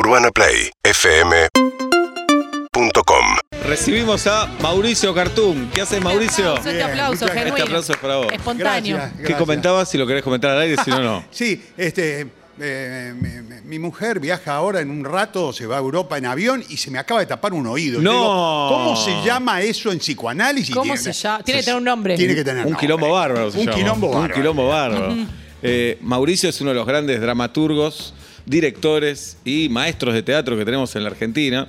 UrbanaPlayFM.com Recibimos a Mauricio Cartoon. ¿Qué haces, Mauricio? Este aplauso, genuino. Este aplauso es para vos. Espontáneo. Gracias, ¿Qué comentabas? Si lo querés comentar al aire, si no, no. Sí, este, eh, mi, mujer viaja ahora en un rato, se va a Europa en avión y se me acaba de tapar un oído. No. Digo, ¿Cómo se llama eso en psicoanálisis? ¿Cómo Tiene- se llama? Tiene que tener un nombre. Tiene que tener Un nombre. quilombo bárbaro se Un llama. quilombo bárbaro. Un quilombo bárbaro. Eh, Mauricio es uno de los grandes dramaturgos, directores y maestros de teatro que tenemos en la Argentina.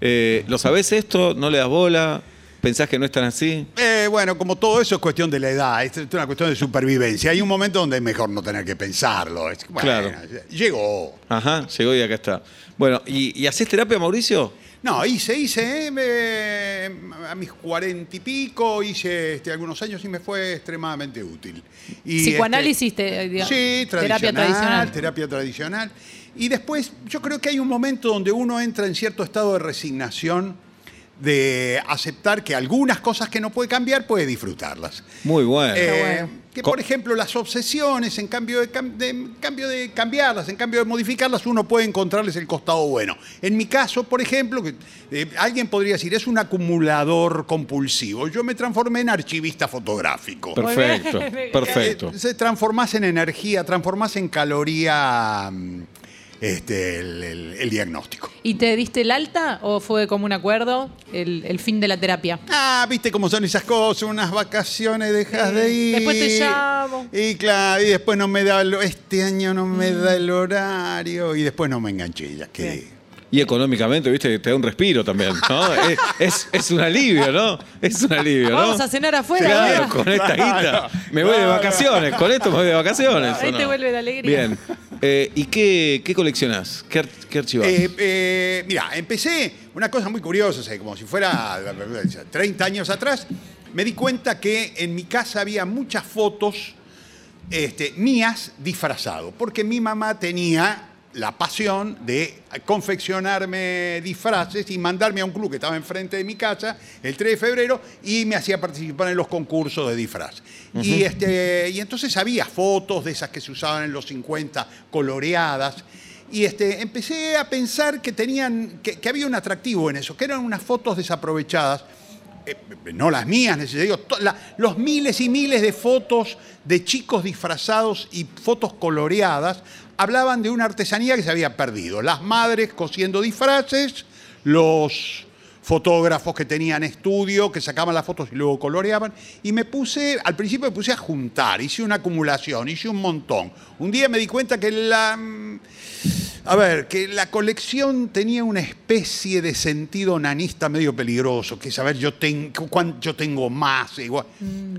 Eh, ¿Lo sabés esto? ¿No le das bola? ¿Pensás que no es tan así? Eh, bueno, como todo eso es cuestión de la edad, es una cuestión de supervivencia. Hay un momento donde es mejor no tener que pensarlo. Es- bueno, Claro. Llegó. Ajá, llegó y acá está. Bueno, ¿y, y haces terapia, Mauricio? No, hice, hice, eh, me- a mis cuarenta y pico, hice este, algunos años y me fue extremadamente útil. Y, Psicoanálisis, este, te- digamos, sí, terapia tradicional. terapia tradicional. Y después yo creo que hay un momento donde uno entra en cierto estado de resignación de aceptar que algunas cosas que no puede cambiar puede disfrutarlas. Muy bueno. Eh, bueno. Que por ejemplo las obsesiones, en cambio de, cam- de- en cambio de cambiarlas, en cambio de modificarlas, uno puede encontrarles el costado bueno. En mi caso, por ejemplo, que, eh, alguien podría decir, es un acumulador compulsivo. Yo me transformé en archivista fotográfico. perfecto, perfecto. Eh, se transformás en energía, transformás en caloría mm, este, el, el- el diagnóstico. ¿Y te diste el alta o fue como un acuerdo el, el fin de la terapia? Ah, viste cómo son esas cosas, unas vacaciones dejas de ir. Después te llamo. Y claro, y después no me da, el- este año no me da el horario, y después no me enganché, ya quedé. Y económicamente, viste, te da un respiro también, ¿no? es, es- es un alivio, ¿no? Es un alivio, ¿no? Vamos a cenar afuera. Claro, con esta guita. Me voy de vacaciones, con esto me voy de vacaciones. ¿o Ahí no? te vuelve la alegría. Bien. Eh, ¿Y qué, qué coleccionás? ¿Qué, ar-? Eh, eh, mira, empecé una cosa muy curiosa, como si fuera 30 años atrás, me di cuenta que en mi casa había muchas fotos este, mías disfrazado, porque mi mamá tenía la pasión de confeccionarme disfraces y mandarme a un club que estaba enfrente de mi casa el 3 de febrero y me hacía participar en los concursos de disfraz. y, este, y entonces había fotos de esas que se usaban en los 50, coloreadas. Y este, empecé a pensar que, tenían, que, que había un atractivo en eso, que eran unas fotos desaprovechadas eh, no las mías, necesito, la- los miles y miles de fotos de chicos disfrazados y fotos coloreadas hablaban de una artesanía que se había perdido. Las madres cosiendo disfraces, los fotógrafos que tenían estudio, que sacaban las fotos y luego coloreaban. Y me puse, al principio me puse a juntar, hice una acumulación, hice un montón. Un día me di cuenta que la... mm, a ver, que la colección tenía una especie de sentido nanista medio peligroso, que ver, yo, ten- cuán- yo tengo más. Igual.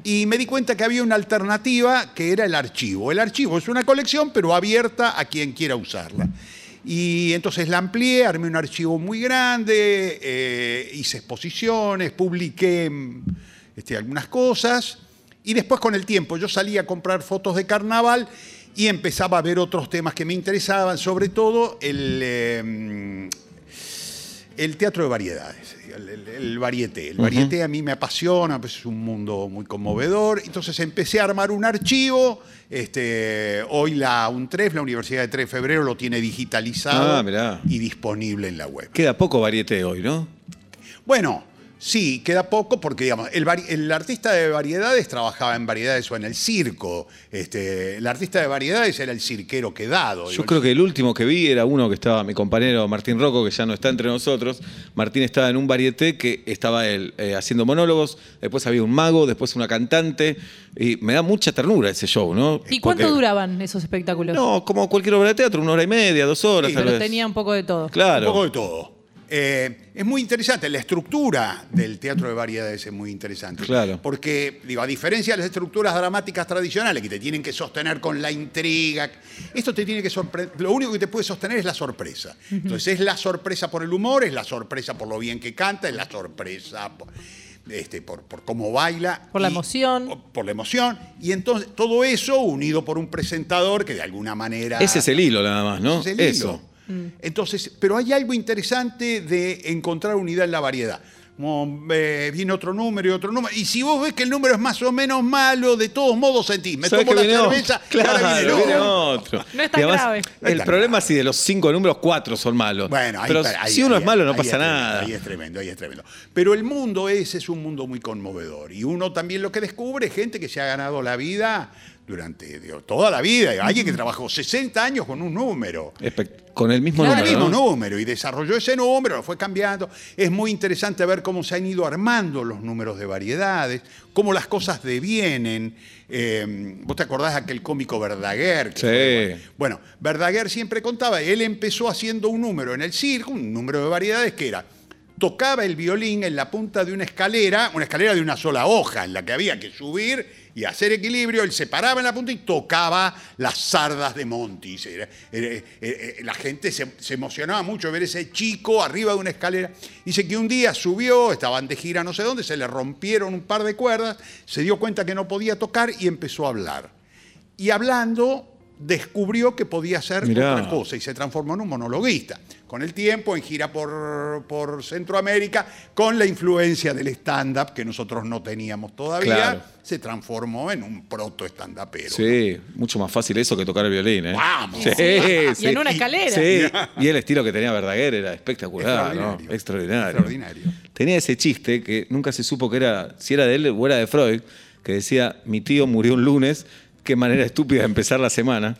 Y me di cuenta que había una alternativa que era el archivo. El archivo es una colección, pero abierta a quien quiera usarla. Y entonces la amplié, armé un archivo muy grande, eh, hice exposiciones, publiqué mm, este, algunas cosas. Y después con el tiempo yo salí a comprar fotos de carnaval y empezaba a ver otros temas que me interesaban, sobre todo el, eh, el teatro de variedades, el, el, el varieté. El varieté a mí me apasiona, pues es un mundo muy conmovedor. Entonces empecé a armar un archivo. Este, hoy la UNTREF, la Universidad de 3 de Febrero, lo tiene digitalizado Ah, y disponible en la web. Queda poco varieté hoy, ¿no? Bueno, sí, queda poco porque, digamos, el, artista de variedades trabajaba en variedades o en el circo. Este, el artista de variedades era el cirquero quedado. Yo creo que el último que vi era uno que estaba, mi compañero Martín Rocco, que ya no está entre nosotros. Martín estaba en un varieté que estaba él eh, haciendo monólogos, después había un mago, después una cantante, y me da mucha ternura ese show, ¿no? ¿Y cuánto Porque- duraban esos espectáculos? No, como cualquier obra de teatro, una hora y media, dos horas, Sí, tal Pero vez. tenía un poco de todo. Un Claro. poco de todo. Eh, es muy interesante, la estructura del teatro de variedades es muy interesante. Claro. Porque, digo, a diferencia de las estructuras dramáticas tradicionales que te tienen que sostener con la intriga, esto te tiene que sorprender. Lo único que te puede sostener es la sorpresa. Entonces, es la sorpresa por el humor, es la sorpresa por lo bien que canta, es la sorpresa por, este, por, por cómo baila. Por la y- emoción. Por la emoción. Y entonces, todo eso unido por un presentador que de alguna manera. Ese es el hilo nada más, ¿no? Ese es el hilo. Eso. Entonces, pero hay algo interesante de encontrar unidad en la variedad. como, eh, viene otro número y otro número. Y si vos ves que el número es más o menos malo, de todos modos sentís, me ¿Sabes tomo la cerveza otro? y ahora Claro, viene el viene otro. otro. No es tan además, grave. El problema grave. es si de los cinco números, cuatro son malos. Bueno, ahí, Pero ahí- si uno ahí- es malo, no pasa tremendo, nada. Ahí es tremendo, ahí es tremendo. Pero el mundo ese es un mundo muy conmovedor. Y uno también lo que descubre es gente que se ha ganado la vida durante digo, toda la vida. Alguien que trabajó 60 años con un número. Con el mismo Con el número. mismo ¿no? número y desarrolló ese número, lo fue cambiando. Es muy interesante ver cómo se han ido armando los números de variedades, cómo las cosas devienen. Eh, ¿Vos te acordás de aquel cómico Verdaguer? que Sí. fue- bueno, Verdaguer siempre contaba, él empezó haciendo un número en el circo, un número de variedades que era, tocaba el violín en la punta de una escalera, una escalera de una sola hoja, en la que había que subir y hacer equilibrio, él se paraba en la punta y tocaba las sardas de era- la gente se, se emocionaba mucho ver ese chico arriba de una escalera. Dice que un día subió, estaban de gira no sé dónde, se le rompieron un par de cuerdas, se dio cuenta que no podía tocar y empezó a hablar. Y hablando, descubrió que podía hacer Mirá. otra cosa y se transformó en un monologuista. Con el tiempo, en gira por, por Centroamérica, con la influencia del stand-up que nosotros no teníamos todavía, Claro. se transformó en un proto-stand-upero. Sí, mucho más fácil eso que tocar el violín, ¿eh? Vamos. Sí, Y sí. en una escalera. Sí, y el estilo que tenía Verdaguer era espectacular, ¿no? Extraordinario. Extraordinario. Extraordinario. Tenía ese chiste que nunca se supo que era, si era de él o era de Freud, que decía, mi tío murió un lunes, qué manera estúpida de empezar la semana.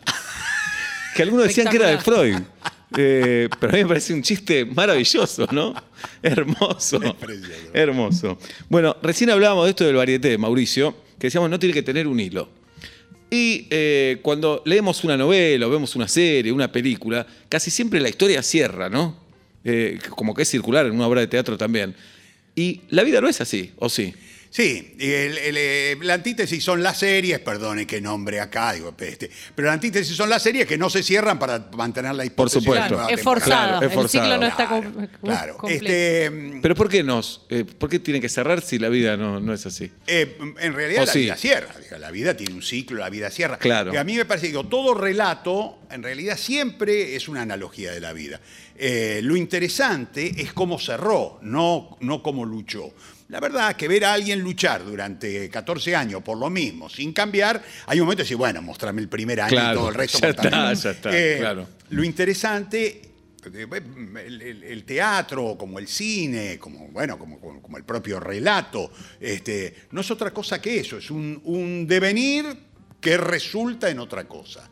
que algunos decían que era de Freud. Eh, pero a mí me parece un chiste maravilloso, ¿no? Hermoso. Hermoso. Bueno, recién hablábamos de esto del varieté, Mauricio, que decíamos no tiene que tener un hilo. Y eh, cuando leemos una novela o vemos una serie, una película, casi siempre la historia cierra, ¿no? Eh, como que es circular en una obra de teatro también. Y la vida no es así, ¿o sí? Sí, el- el, eh, la antítesis son las series, perdone que nombre acá, digo, este, pero la antítesis son las series que no se cierran para mantener la hipótesis. de supuesto. Claro, es temporada. forzado. Claro, es El ciclo no está Claro, claro. completo. Este, mm, Pero ¿por qué nos? eh, ¿Por qué tiene que cerrar si la vida no, no es así? Eh, en realidad O la sí. vida cierra. La vida tiene un ciclo, la vida cierra. Claro. Y a mí me parece que digo, todo relato, en realidad siempre es una analogía de la vida. Eh, lo interesante es cómo cerró, no, no cómo luchó. La verdad que ver a alguien luchar durante 14 años por lo mismo, sin cambiar, hay un momento de decir, bueno, mostrame el primer año Claro, y todo el resto. ya está, ya está, claro. Lo interesante eh, el, el- el teatro, como el cine, como, bueno, como, como- como el propio relato, este, no es otra cosa que eso, es un, un devenir que resulta en otra cosa.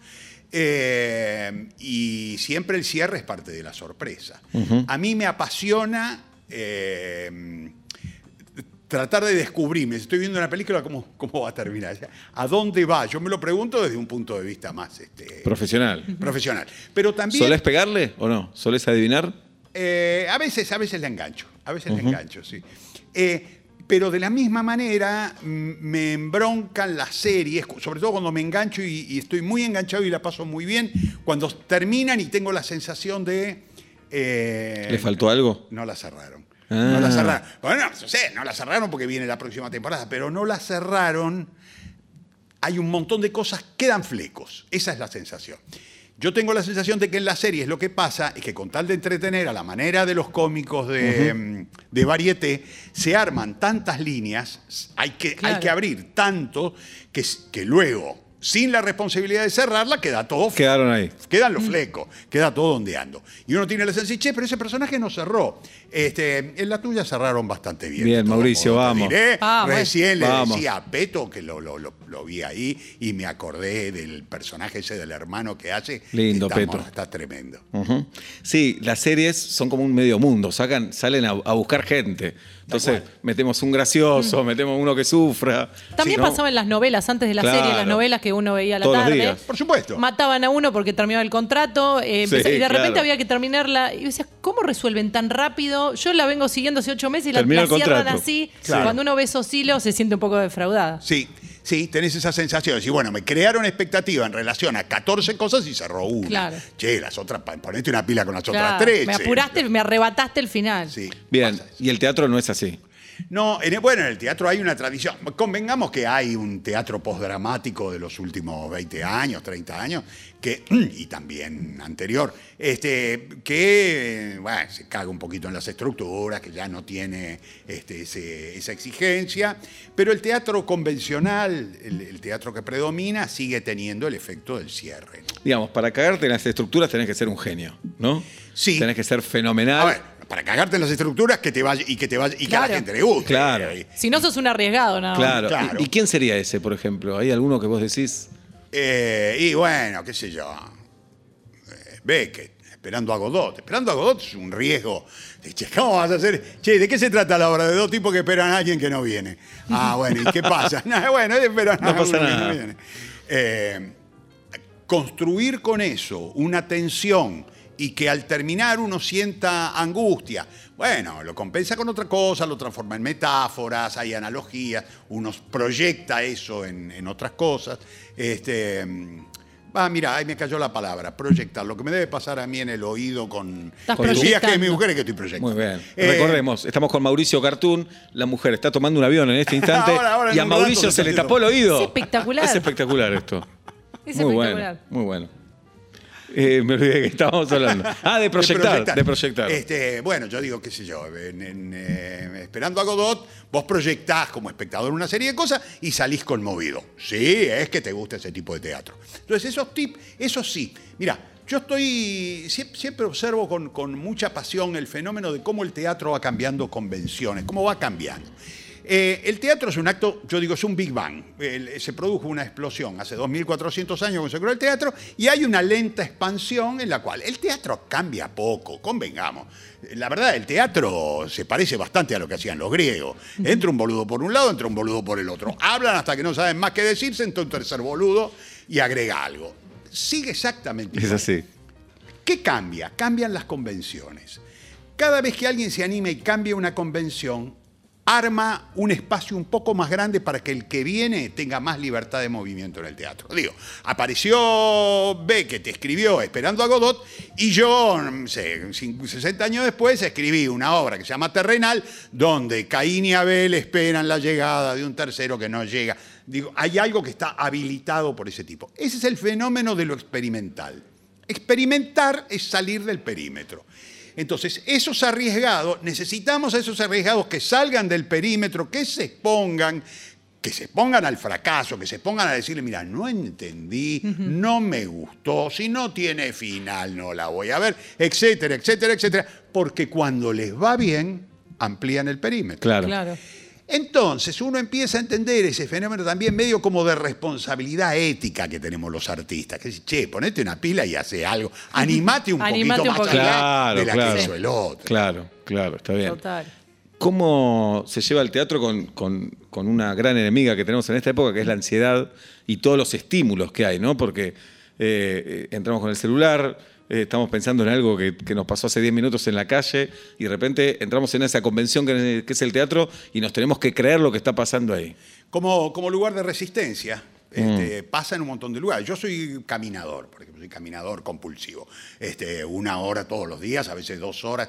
Eh, y siempre el cierre es parte de la sorpresa. A mí me apasiona eh, tratar de descubrirme. Si Estoy viendo una película, ¿cómo, cómo va a terminar? ¿A dónde va? Yo me lo pregunto desde un punto de vista más este, Profesional. profesional. Pero también... ¿Solés pegarle o no? ¿Solés adivinar? Eh, a veces, a veces le engancho, a veces le engancho, sí. Eh, pero de la misma manera me embroncan las series, sobre todo cuando me engancho y, y estoy muy enganchado y la paso muy bien, cuando terminan y tengo la sensación de... eh, ¿Le faltó algo? No la cerraron. Ah. No la cerraron. Bueno, no sé, no la cerraron porque viene la próxima temporada, pero no la cerraron. Hay un montón de cosas, quedan flecos. Esa es la sensación. Yo tengo la sensación de que en las series lo que pasa es que con tal de entretener a la manera de los cómicos de, mm, de varieté, se arman tantas líneas, hay que, hay que abrir tanto que, que luego, sin la responsabilidad de cerrarla, queda todo Quedaron ahí. Quedan los flecos, queda todo ondeando. Y uno tiene la sensación, che, pero ese personaje no cerró. Este, en la tuya cerraron bastante bien. Bien, Mauricio, vamos. diré. Vamos. Recién le Vamos. decía a Peto, que lo, lo- lo- lo vi ahí, y me acordé del personaje ese del hermano que hace. Lindo, Está- Peto. Está tremendo. Sí, las series son como un medio mundo, sacan, salen a, a buscar gente. Entonces, metemos un gracioso, metemos uno que sufra. También Sí, ¿no? pasaba en las novelas, antes de la Claro. serie, las novelas que uno veía a la Todos los tarde. días. Por supuesto. Mataban a uno porque terminaba el contrato eh, Sí, empezó- y de repente claro. había que terminarla. Y yo decía, ¿cómo resuelven tan rápido? Yo la vengo siguiendo hace ocho meses y la, Termina la el cierran contrato. así. Claro. Cuando uno ve esos hilos se siente un poco defraudada. Sí, sí, tenés esa sensación decir, bueno, me crearon expectativa en relación a 14 cosas y cerró una. Claro. Che, las otras, ponete una pila con las Claro, otras 13. me apuraste, me arrebataste el final. Sí, Bien, y el teatro no es así. No, en el- bueno, en el teatro hay una tradición. Convengamos que hay un teatro postdramático de los últimos 20 años, 30 años, que, y también anterior, este, que bueno, se caga un poquito en las estructuras, que ya no tiene este, ese- esa exigencia, pero el teatro convencional, el, el teatro que predomina, sigue teniendo el efecto del cierre. Digamos, para cagarte en las estructuras tenés que ser un genio, ¿no? Sí. Tenés que ser fenomenal. A ver, para cagarte en las estructuras que te vaya, y que te vaya, y que a la gente le guste. Claro. Si no sos un arriesgado, nada. Claro. Claro. ¿Y, y quién sería ese, por ejemplo? ¿Hay alguno que vos decís? Eh, y bueno, qué sé yo. Eh, Beckett, esperando a Godot. Esperando a Godot es un riesgo. Che, ¿cómo vas a hacer? Che, ¿de qué se trata la obra? De dos tipos que esperan a alguien que no viene. Ah, bueno, ¿y qué pasa? No, bueno, esperan No a pasa que no viene. Eh, construir con eso una tensión y que al terminar uno sienta angustia, bueno, lo compensa con otra cosa, lo transforma en metáforas, hay analogías, uno proyecta eso en, en otras cosas. Este, ah, mira, ahí me cayó la palabra, proyectar. Lo que me debe pasar a mí en el oído con, con el viaje de mi mujer es que estoy proyectando. Muy bien. Eh, Recordemos, estamos con Mauricio Cartoon. La mujer está tomando un avión en este instante. Ahora, ahora, en y a Mauricio se le tapó el oído. Es espectacular. Es espectacular esto. Es muy espectacular. bueno. Muy bueno. Eh, me olvidé que estábamos hablando. Ah, de proyectar. De proyectar. Este, bueno, yo digo, qué sé yo, en- en, eh, esperando a Godot, vos proyectás como espectador una serie de cosas y salís conmovido. Sí, es que te gusta ese tipo de teatro. Entonces, esos tips, eso sí. Mira, yo estoy, sie- siempre observo con, con mucha pasión el fenómeno de cómo el teatro va cambiando convenciones, cómo va cambiando. Eh, el teatro es un acto, yo digo, es un Big Bang. El- se produjo una explosión hace 2.400 años cuando se creó el teatro y hay una lenta expansión en la cual el teatro cambia poco, convengamos. La verdad, el teatro se parece bastante a lo que hacían los griegos. Entra un boludo por un lado, entra un boludo por el otro. Hablan hasta que no saben más qué decirse, entra un tercer boludo y agrega algo. Sigue exactamente Es igual. así. ¿Qué cambia? Cambian las convenciones. Cada vez que alguien se anima y cambia una convención, arma un espacio un poco más grande para que el que viene tenga más libertad de movimiento en el teatro. Digo, apareció Beckett, escribió Esperando a Godot, y yo, no sé, cin- 60 años después, escribí una obra que se llama Terrenal, donde Caín y Abel esperan la llegada de un tercero que no llega. Digo, hay algo que está habilitado por ese tipo. Ese es el fenómeno de lo experimental. Experimentar es salir del perímetro. Entonces, esos arriesgados, necesitamos a esos arriesgados que salgan del perímetro, que se expongan, que se pongan al fracaso, que se pongan a decirle, mira, no entendí, no me gustó, si no tiene final no la voy a ver, etcétera, etcétera, etcétera, porque cuando les va bien, amplían el perímetro. Claro. Claro. Entonces uno empieza a entender ese fenómeno también medio como de responsabilidad ética que tenemos los artistas. Que es, che, ponete una pila y hace algo. Animate un Animate poquito un más poquito. allá Claro, de la claro. que hizo el otro. Claro, claro, está bien. Total. ¿Cómo se lleva el teatro con, con- con una gran enemiga que tenemos en esta época, que es la ansiedad y todos los estímulos que hay, ¿no? Porque eh, eh, entramos con el celular, eh, estamos pensando en algo que, que nos pasó hace 10 minutos en la calle y de repente entramos en esa convención que, que es el teatro y nos tenemos que creer lo que está pasando ahí. Como, como lugar de resistencia. Mm. este, Pasa en un montón de lugares. Yo soy caminador, por ejemplo, soy caminador compulsivo. Este, una hora todos los días, a veces dos horas.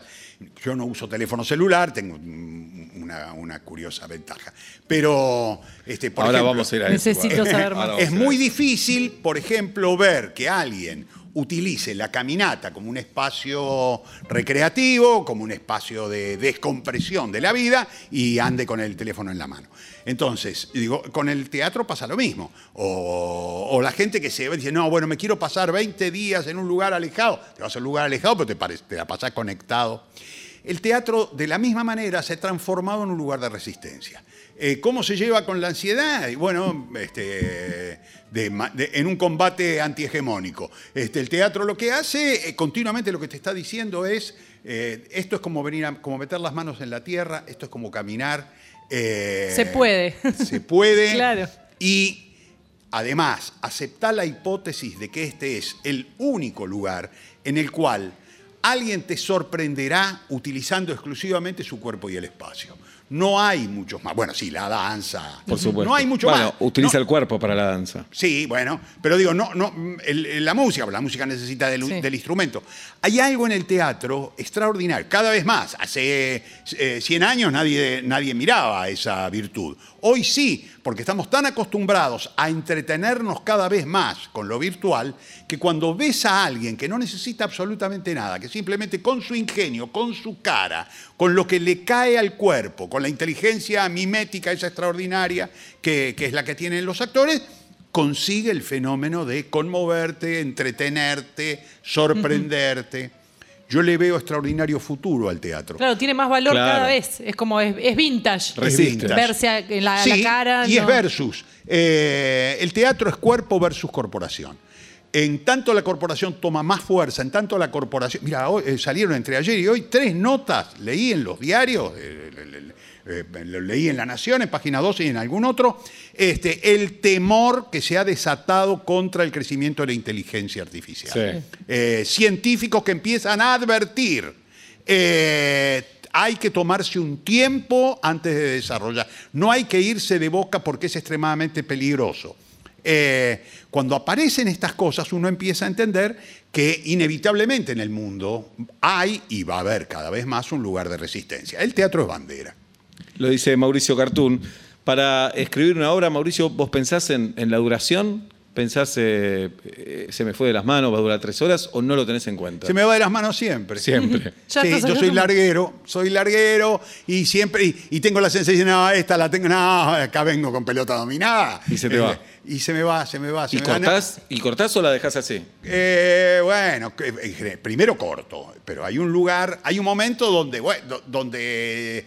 Yo no uso teléfono celular, tengo una, una curiosa ventaja. Pero, este, por Ahora ejemplo, vamos a ir a eso. Necesito saber más. Es muy difícil, por ejemplo, ver que alguien utilice la caminata como un espacio recreativo, como un espacio de descompresión de la vida y ande con el teléfono en la mano. Entonces, digo, con el teatro pasa lo mismo. O, la gente que se dice, no, bueno, me quiero pasar 20 días en un lugar alejado. Te vas a un lugar alejado, pero te, te la pasas conectado. El teatro, de la misma manera, se ha transformado en un lugar de resistencia. Eh, ¿Cómo se lleva con la ansiedad? Y Bueno, este, de ma- de- en un combate antihegemónico. Este, el teatro lo que hace, eh, continuamente lo que te está diciendo es, eh, esto es como, venir a- como meter las manos en la tierra, esto es como caminar. Se puede. Se puede. Claro. Y además, aceptar la hipótesis de que este es el único lugar en el cual alguien te sorprenderá utilizando exclusivamente su cuerpo y el espacio. No hay muchos más. Bueno, sí, la danza. Por supuesto. No hay mucho bueno, más. utiliza No- el cuerpo para la danza. Sí, bueno, pero digo, no, no, el- el- la música, la música necesita del, Sí. del instrumento. Hay algo en el teatro extraordinario, cada vez más. Hace eh, 100 años nadie, nadie miraba esa virtud. Hoy sí, porque estamos tan acostumbrados a entretenernos cada vez más con lo virtual, que cuando ves a alguien que no necesita absolutamente nada, que simplemente con su ingenio, con su cara, con lo que le cae al cuerpo, con la inteligencia mimética esa extraordinaria que, es la que tienen los actores, consigue el fenómeno de conmoverte, entretenerte, sorprenderte. Yo le veo extraordinario futuro al teatro. Claro, tiene más valor Claro. cada vez. Es como, es, es vintage. Resiste. Verse a- en la, Sí, la cara. y es versus. Eh, el teatro es cuerpo versus corporación. En tanto la corporación toma más fuerza, en tanto la corporación... Mira, hoy, eh, salieron entre ayer y hoy tres notas, leí en los diarios, eh, le- le- eh, lo leí en La Nación, en página 12 y en algún otro, este, el temor que se ha desatado contra el crecimiento de la inteligencia artificial. Sí. Eh, científicos que empiezan a advertir. eh, hay que tomarse un tiempo antes de desarrollar. No hay que irse de boca porque es extremadamente peligroso. Eh, cuando aparecen estas cosas, uno empieza a entender que inevitablemente en el mundo hay y va a haber cada vez más un lugar de resistencia. El teatro es bandera. Lo dice Mauricio Cartún. Para escribir una obra, Mauricio, ¿vos pensás en, en la duración? ¿Pensás, eh, eh, se me fue de las manos, va a durar tres horas o no lo tenés en cuenta? Se me va de las manos siempre. Siempre. Sí, yo soy larguero, soy larguero y siempre, y, y tengo la sensación, no, esta la tengo, no, acá vengo con pelota dominada. Y se te va. Y se me va, se me va, se ¿Y me va. cortás, ¿Y cortás o la dejás así? Eh, bueno, primero corto, pero hay un lugar, hay un momento donde, bueno, do- donde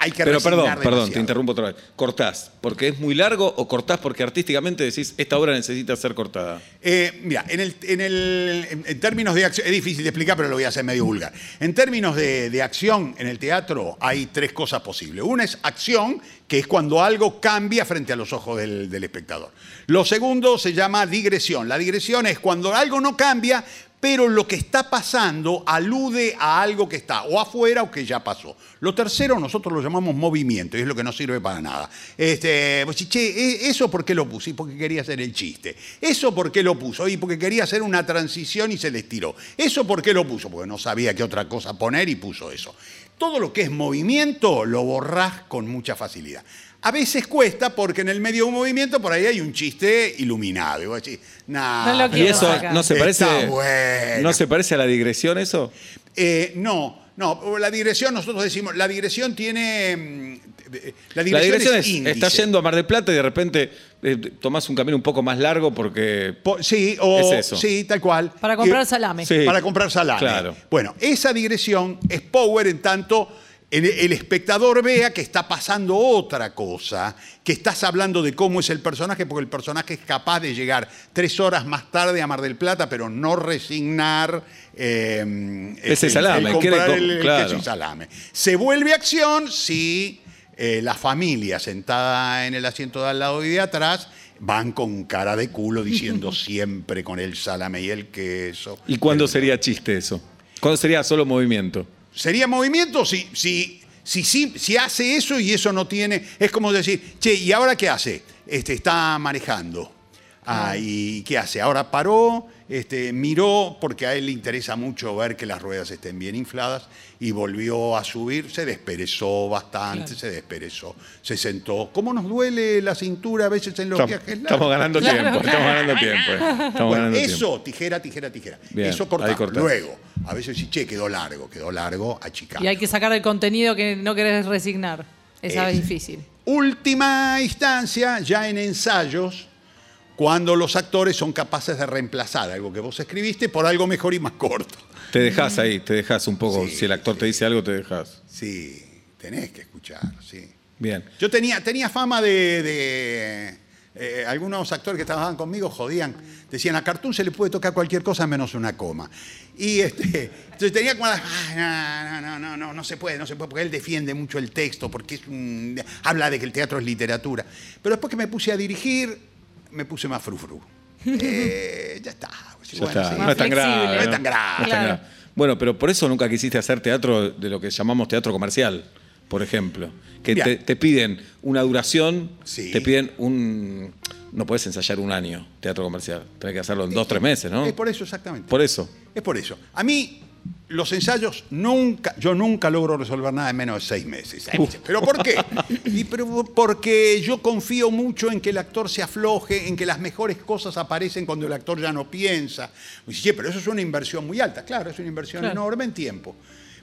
hay que Pero perdón, perdón, te interrumpo otra vez. ¿Cortás porque es muy largo o cortás porque artísticamente decís esta obra necesita ser cortada? Eh, mira, en, el, en, el- en términos de acción, es difícil de explicar, pero lo voy a hacer medio vulgar. En términos de, de acción en el teatro hay tres cosas posibles. Una es acción, que es cuando algo cambia frente a los ojos del, del espectador. Lo segundo se llama digresión. La digresión es cuando algo no cambia, pero lo que está pasando alude a algo que está o afuera o que ya pasó. Lo tercero nosotros lo llamamos movimiento y es lo que no sirve para nada. Este, ¿e- ¿eso por qué lo puso? Y porque quería hacer el chiste. ¿Eso por qué lo puso? Y porque quería hacer una transición y se le estiró. ¿Eso por qué lo puso? Porque no sabía qué otra cosa poner y puso eso. Todo lo que es movimiento lo borrás con mucha facilidad. A veces cuesta porque en el medio de un movimiento por ahí hay un chiste iluminado. Y vos decís, nah, No lo ¿Y quiero eso sacar. no se parece bueno. no se parece a la digresión eso? Eh, no, no, la digresión, nosotros decimos, la digresión tiene. mm, La La digresión, digresión es, es, índice. estás yendo a Mar del Plata y de repente eh, tomás un camino un poco más largo porque Po- sí, o, Es eso. sí, tal cual. Para comprar salame. Sí. Para comprar salame. Claro. Bueno, esa digresión es power en tanto el, el espectador vea que está pasando otra cosa, que estás hablando de cómo es el personaje, porque el personaje es capaz de llegar tres horas más tarde a Mar del Plata, pero no resignar eh, Ese el- salame, el comprar claro. queso y salame. Se vuelve acción si eh, la familia sentada en el asiento de al lado y de atrás van con cara de culo diciendo siempre con el salame y el queso. ¿Y cuándo sería chiste eso? ¿Cuándo sería solo movimiento? ¿Sería movimiento si, si, si, si, hace eso y eso no tiene? Es como decir, che, ¿y ahora qué hace? Este, está manejando. Ah, ¿y qué hace? Ahora paró, este, miró, porque a él le interesa mucho ver que las ruedas estén bien infladas, y volvió a subir, se desperezó bastante, se desperezó, se sentó. ¿Cómo nos duele la cintura a veces en los Estamos, viajes largos? estamos ganando Claro, tiempo, claro. estamos ganando tiempo. Estamos Bueno, ganando eso, tiempo. tijera, tijera, tijera. Bien, eso cortamos. Luego, a veces sí, che, quedó largo, quedó largo, achicamos. Y hay que sacar el contenido que no querés resignar. Esa es Es- difícil. Última instancia, ya en ensayos, cuando los actores son capaces de reemplazar algo que vos escribiste por algo mejor y más corto. Te dejas ahí, te dejas un poco. Sí, si el actor te dice algo, te dejas. Sí, tenés que escuchar, sí. Bien. Yo tenía, tenía fama de... de, eh, algunos actores que trabajaban conmigo jodían, decían, a Cartoon se le puede tocar cualquier cosa menos una coma. Y este, entonces tenía como, "Ay, no, no, no, no, no se puede, no se puede, porque él defiende mucho el texto, porque es un- habla de que el teatro es literatura. Pero después que me puse a dirigir, me puse más frufru. Eh, ya está. Ya Bueno, está. sí. No es tan grave. No es tan grave. No es tan Claro. grave. Bueno, pero por eso nunca quisiste hacer teatro de lo que llamamos teatro comercial. por ejemplo? Que te piden una duración, Sí. te piden un... No puedes ensayar un año teatro comercial, tenés que hacerlo en dos, tres meses, ¿no? Es por eso, exactamente. Por eso. Es por eso. A mí, los ensayos nunca, yo nunca logro resolver nada en menos de seis meses. ¿Pero por qué? Y pero porque yo confío mucho en que el actor se afloje, en que las mejores cosas aparecen cuando el actor ya no piensa. Y dice, "Che, pero eso es una inversión muy alta. Claro, es una inversión Claro. enorme en tiempo.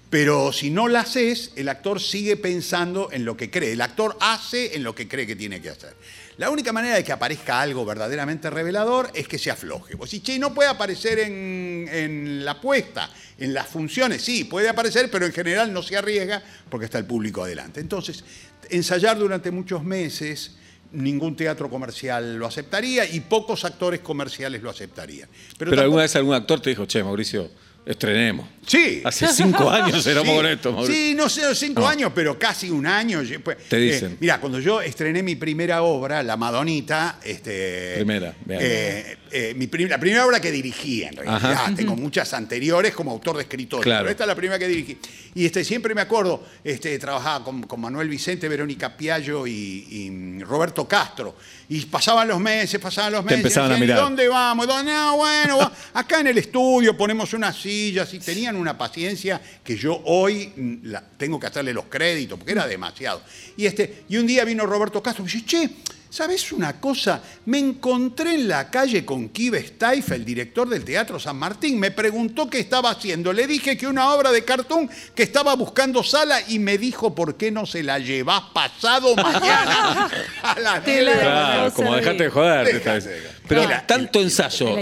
Pero si no la haces, el actor sigue pensando en lo que cree. El actor hace en lo que cree que tiene que hacer. La única manera de que aparezca algo verdaderamente revelador es que se afloje. Vos decís, che, no puede aparecer en, en la puesta, en las funciones. Sí, puede aparecer, pero en general no se arriesga porque está el público adelante. Entonces, ensayar durante muchos meses, ningún teatro comercial lo aceptaría y pocos actores comerciales lo aceptarían. Pero, tampoco- alguna vez algún actor te dijo, che, Mauricio, estrenemos. Sí. Hace cinco años éramos Sí, con esto, Mauricio. Sí, no sé, cinco No. años, pero casi un año. Pues, Te dicen. mira, cuando yo estrené mi primera obra, La Madonita, este, Primera, eh, eh, mi prim- la primera obra que dirigí, en realidad. Ajá. Tengo muchas anteriores como autor de escritorio, Claro. pero esta es la primera que dirigí. Y este, siempre me acuerdo, este, trabajaba con, con Manuel Vicente, Verónica Piallo y, y Roberto Castro. Y pasaban los meses, pasaban los meses. y empezaban a decían, ¿y mirar. ¿Dónde vamos? ¿Dónde? No, bueno, va- acá en el estudio ponemos unas sillas y tenían una paciencia que yo hoy mm, la- tengo que hacerle los créditos porque era demasiado. Y, este, y un día vino Roberto Castro y me dice, che, ¿sabes una cosa? Me encontré en la calle con Kive Steiff, el director del Teatro San Martín. Me preguntó qué estaba haciendo. Le dije que una obra de cartoon que estaba buscando sala y me dijo, ¿por qué no se la llevás pasado mañana a las Te 10 de la- la Claro, como dejate de joder. Dejate de joder. Pero tanto ensayo,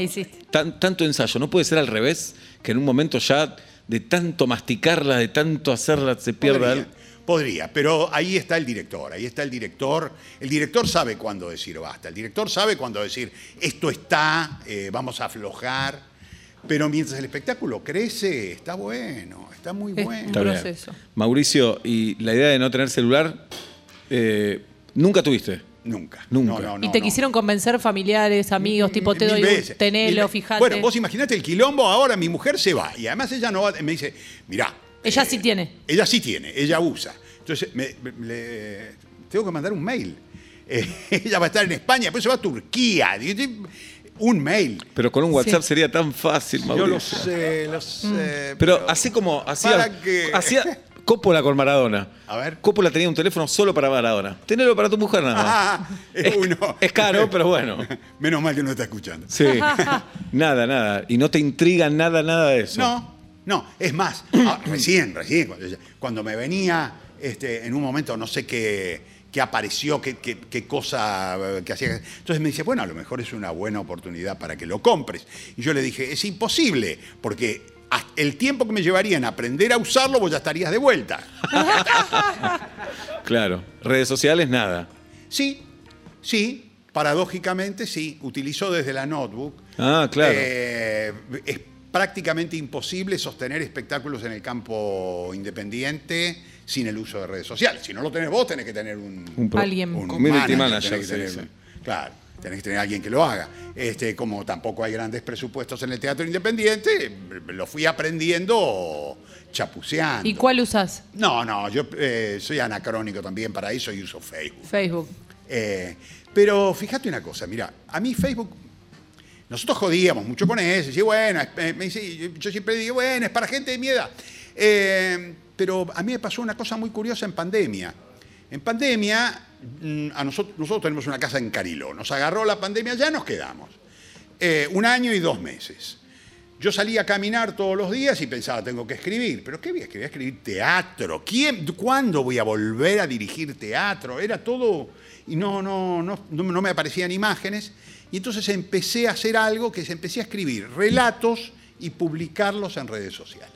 tan- tanto ensayo, ¿no puede ser al revés? Que en un momento ya de tanto masticarla, de tanto hacerla, se pierda algo. Podría, pero ahí está el director, ahí está el director. El director sabe cuándo decir basta, el director sabe cuándo decir esto está, eh, vamos a aflojar. Pero mientras el espectáculo crece, está bueno, está muy Es- bueno. Está proceso. Mauricio, y la idea de no tener celular, eh, nunca tuviste. Nunca. Nunca. No, no, no, y te no. quisieron convencer familiares, amigos, tipo, te doy un tenelo, fíjate. Bueno, vos imaginate el quilombo, ahora mi mujer se va y además ella no va, me dice, mirá. Ella sí tiene. Ella sí tiene, ella usa. Entonces, me- me- le- tengo que mandar un mail. Eh, ella va a estar en España, después se va a Turquía. Un mail. Pero con un WhatsApp Sí. sería tan fácil, Yo Mauricio. lo sé, lo sé. Pero así como hacía, hacía Coppola con Maradona. A ver. Coppola tenía un teléfono solo para Maradona. Tenelo para tu mujer nada más. Ah, es uno. Es caro, pero bueno. Menos mal que no está escuchando. Sí. nada, nada. Y no te intriga nada, nada de eso. No, no. Es más, ah, recién, recién, cuando, me venía este, en un momento, no sé qué, qué apareció, qué, qué- qué cosa eh, que hacía. Entonces me dice, bueno, a lo mejor es una buena oportunidad para que lo compres. Y yo le dije, es imposible, porque el tiempo que me llevaría en aprender a usarlo, vos ya estarías de vuelta. Claro. Redes sociales, nada. Sí, sí, paradójicamente sí. Utilizo desde la notebook. Ah, claro. Eh, prácticamente imposible sostener espectáculos en el campo independiente sin el uso de redes sociales. Si no lo tenés vos, tenés que tener un, Un pro- Alguien. un Community manager, manager, tenés que sí, tener- sí. Claro, tenés que tener alguien que lo haga. Este, como tampoco hay grandes presupuestos en el teatro independiente, lo fui aprendiendo chapuceando. ¿Y cuál usas? No, no, yo eh, soy anacrónico también para eso y uso Facebook. Facebook. Eh, pero fíjate una cosa, mira, a mí Facebook, nosotros jodíamos mucho con eso, y bueno, eh, me dice- yo siempre digo, bueno, es para gente de mi edad. Eh, pero a mí me pasó una cosa muy curiosa en pandemia. En pandemia, mm, a nosotros, nosotros tenemos una casa en Cariló, nos agarró la pandemia, ya nos quedamos. Eh, un año y dos meses. Yo salía a caminar todos los días y pensaba, tengo que escribir. ¿Pero qué voy a escribir? Escribir teatro. ¿Quién, ¿Cuándo voy a volver a dirigir teatro? Era todo... Y no, no, no, no me aparecían imágenes. Y entonces empecé a hacer algo que es empecé a escribir relatos y publicarlos en redes sociales.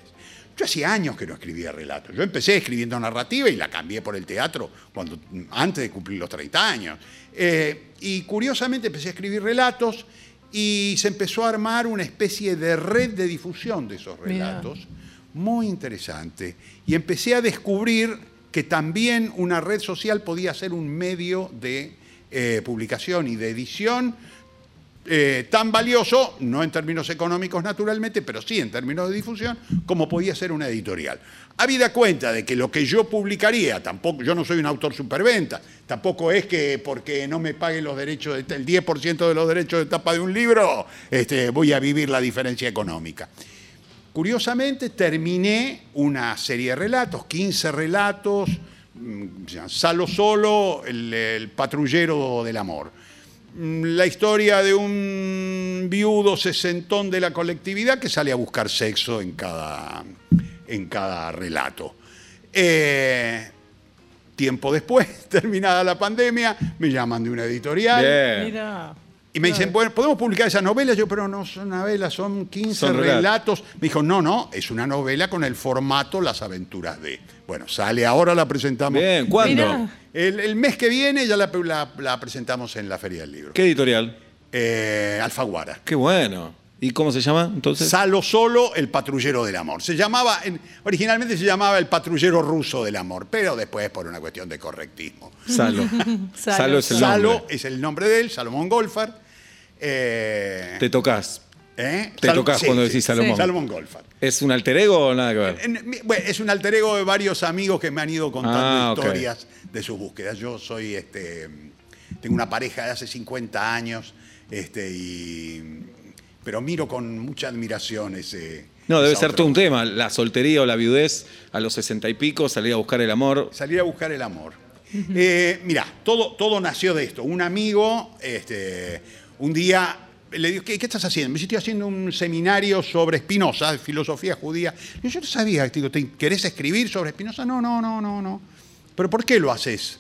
Yo hacía años que no escribía relatos. Yo empecé escribiendo narrativa y la cambié por el teatro cuando, antes de cumplir los 30 años. Eh, y curiosamente empecé a escribir relatos y se empezó a armar una especie de red de difusión de esos relatos. Muy interesante. Y empecé a descubrir que también una red social podía ser un medio de eh, publicación y de edición eh, tan valioso, no en términos económicos naturalmente, pero sí en términos de difusión, como podía ser una editorial. Habida cuenta de que lo que yo publicaría, tampoco, yo no soy un autor superventa, tampoco es que porque no me paguen los derechos, de- el 10% de los derechos de tapa de un libro, este, voy a vivir la diferencia económica. Curiosamente, terminé una serie de relatos, 15 relatos, mm, Salo Solo, el patrullero del amor. Mm, La historia de un viudo sesentón de la colectividad que sale a buscar sexo en cada, en cada relato. Eh, tiempo después, terminada la pandemia, me llaman de una editorial. Mira. Y me dicen, bueno, ¿podemos publicar esa novela? Yo, pero no son novelas, son 15 Son relatos. Me dijo, no, no, es una novela con el formato Las aventuras de. Bueno, sale ahora, la presentamos. Bien, ¿cuándo? El, el mes que viene ya la, la- la presentamos en la Feria del Libro. ¿Qué editorial? Eh, Alfaguara. Qué bueno. ¿Y cómo se llama entonces? Salo Solo, el patrullero del amor. Se llamaba, en- originalmente se llamaba el patrullero ruso del amor, pero después por una cuestión de correctismo. Salo. Salo. Salo es el Salo nombre. es el nombre de él, Salomón Golfar. Eh, Te tocas. ¿eh? te tocás cuando decís Salomón. Salomón Golfar. ¿Es un alter ego o nada que ver? En- bueno, es un alter ego de varios amigos que me han ido contando Ah, historias de sus búsquedas. Yo soy, este, tengo una pareja de hace 50 años, este, y, pero miro con mucha admiración ese. No, debe ser todo un tema. La soltería o la viudez a los sesenta y pico, salir a buscar el amor. Salir a buscar el amor. Eh, mira, todo, todo nació de esto. Un amigo, este, un día le digo, ¿qué, qué estás haciendo? Me dice, estoy haciendo un seminario sobre Spinoza, de filosofía judía. Digo, yo no sabía, digo, ¿te querés escribir sobre Spinoza? No, no, no, no, no. ¿Pero por qué lo haces?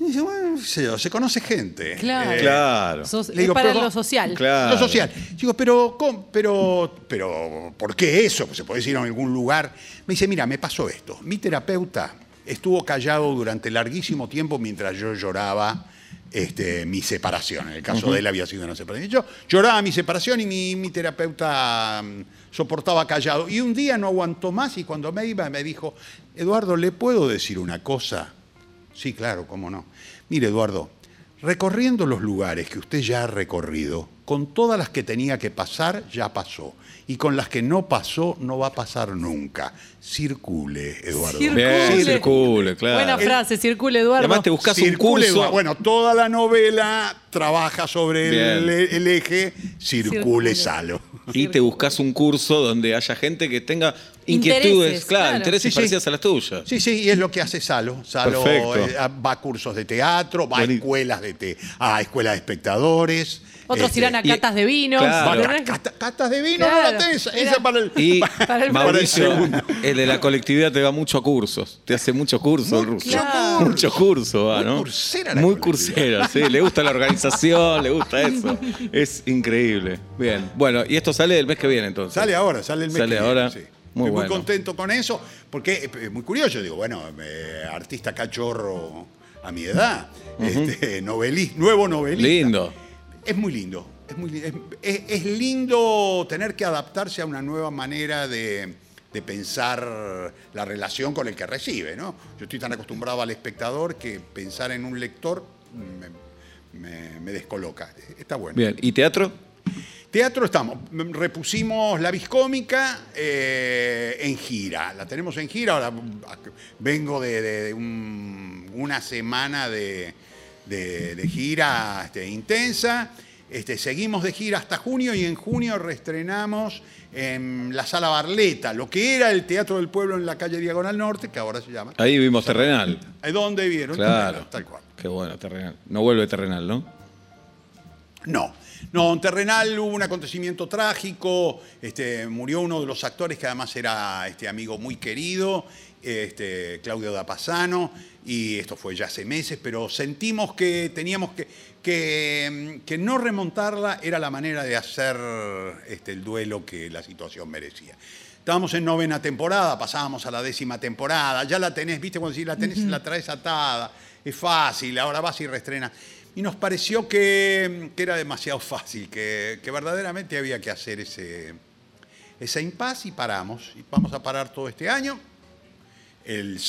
Y dice, bueno, qué sé yo, se conoce gente. Claro. Eh, Claro. Sos- Le es digo, para pero- lo social. Claro. lo social. Digo, pero, ¿cómo? pero, pero, ¿por qué eso? Pues se puede decir en algún lugar. Me dice, mira, me pasó esto. Mi terapeuta estuvo callado durante larguísimo tiempo mientras yo lloraba este, mi separación. En el caso de él había sido una separación. Yo lloraba mi separación y mi, mi terapeuta mm, soportaba callado. Y un día no aguantó más y cuando me iba me dijo, Eduardo, ¿le puedo decir una cosa? Sí, claro, cómo no. Mire, Eduardo, recorriendo los lugares que usted ya ha recorrido, con todas las que tenía que pasar, ya pasó. Y con las que no pasó, no va a pasar nunca. Circule, Eduardo. Circule. Bien, circule, claro. Buena frase, circule Eduardo. además te buscas un Circule, curso. Eduardo. Bueno, toda la novela trabaja sobre el, eje Circule, Circule. Salo. Y te buscas un curso donde haya gente que tenga inquietudes, Intereses, claro, claro. intereses Sí, sí. parecidas a las tuyas. Sí, sí, y es lo que hace Salo. Salo eh, va a cursos de teatro, va a escuelas de te a escuelas de espectadores. Otros este, irán a y- catas de vino. Claro. Va cata- catas de vino, Claro. no la tenés. Esa para el. Y Para el- Mauricio, el el de la colectividad te va mucho a cursos. Te hace mucho curso el ruso. Claro. Mucho curso, va, Muy ¿no? cursera la Muy cursera, sí. Le gusta la organización, le gusta eso. Es increíble. Bien. Bueno, y esto sale el mes que viene entonces. Sale ahora, sale el mes Sale que viene, ahora. sí. Muy bueno. muy contento con eso, porque es muy curioso. Digo, bueno, eh, artista cachorro a mi edad, este, noveli- nuevo novelista. Lindo. Es muy lindo. Es, muy, es- es lindo tener que adaptarse a una nueva manera de, de pensar la relación con el que recibe. ¿no? Yo estoy tan acostumbrado al espectador que pensar en un lector me, me- me descoloca. Está bueno. Bien. ¿Y teatro? Teatro estamos, repusimos la viscómica eh, en gira, la tenemos en gira, ahora vengo de, de- de un- una semana de, gira este, intensa, este, seguimos de gira hasta junio y en junio reestrenamos en la Sala Barleta, lo que era el Teatro del Pueblo en la calle Diagonal Norte, que ahora se llama. Ahí vimos Terrenal. ¿A ¿Dónde vieron? Claro. Tal cual. Qué bueno, Terrenal. No vuelve Terrenal, ¿no? No, no, en Terrenal hubo un acontecimiento trágico, este, murió uno de los actores que además era este, amigo muy querido, este, Claudio Dapasano, y esto fue ya hace meses, pero sentimos que teníamos que, que, que no remontarla era la manera de hacer este, el duelo que la situación merecía. Estábamos en novena temporada, pasábamos a la décima temporada, ya la tenés, viste, cuando decís, la tenés, la traes atada, es fácil, ahora vas y reestrenas. Y nos pareció que, que era demasiado fácil, que, que verdaderamente había que hacer ese, ese impasse y paramos. Y vamos a parar todo este año. El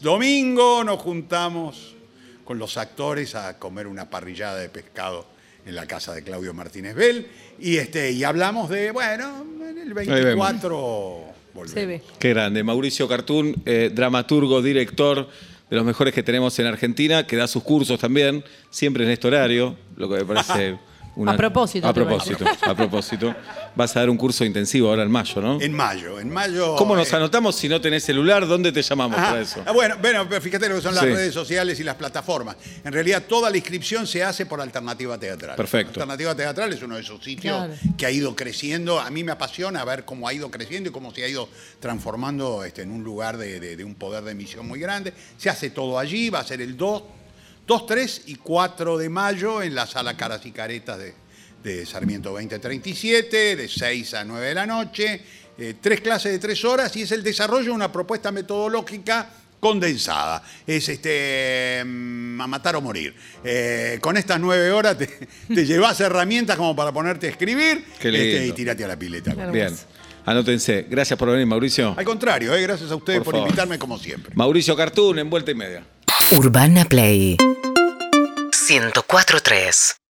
domingo nos juntamos con los actores a comer una parrillada de pescado en la casa de Claudio Martínez Bell. Y, este, y hablamos de, bueno, en el vemos. 24 volvemos. Se ve. Qué grande. Mauricio Cartún, eh, dramaturgo, director de los mejores que tenemos en Argentina, que da sus cursos también, siempre en este horario, lo que me parece una- A propósito, A propósito, a propósito. Vas a dar un curso intensivo ahora en mayo, ¿no? En mayo, en mayo. ¿Cómo nos eh, anotamos si no tenés celular? ¿Dónde te llamamos Ajá. para eso? Ah, bueno, bueno, pero fíjate lo que son las Sí. redes sociales y las plataformas. En realidad, toda la inscripción se hace por Alternativa Teatral. Perfecto. Alternativa Teatral es uno de esos sitios Claro. que ha ido creciendo. A mí me apasiona ver cómo ha ido creciendo y cómo se ha ido transformando este, en un lugar de, de- de un poder de emisión muy grande. Se hace todo allí, va a ser el 2, 2 3 y 4 de mayo en la sala Caras y Caretas de, de Sarmiento 2037, de 6 a 9 de la noche. eh, tres clases de tres horas y es el desarrollo de una propuesta metodológica condensada. Es este mm, a matar o morir. Eh, con estas nueve horas te, te llevas herramientas como para ponerte a escribir este, y tirate a la pileta. Claro. Bien, anótense. Gracias por venir, Mauricio. Al contrario, eh, gracias a ustedes Por por, invitarme como siempre. Mauricio Cartún en vuelta y media. Urbana Play. 104.3